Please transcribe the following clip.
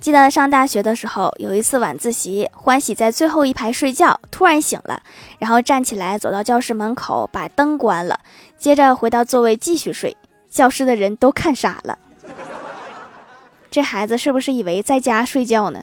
记得上大学的时候有一次晚自习欢喜在最后一排睡觉突然醒了然后站起来走到教室门口把灯关了接着回到座位继续睡。教室的人都看傻了。这孩子是不是以为在家睡觉呢？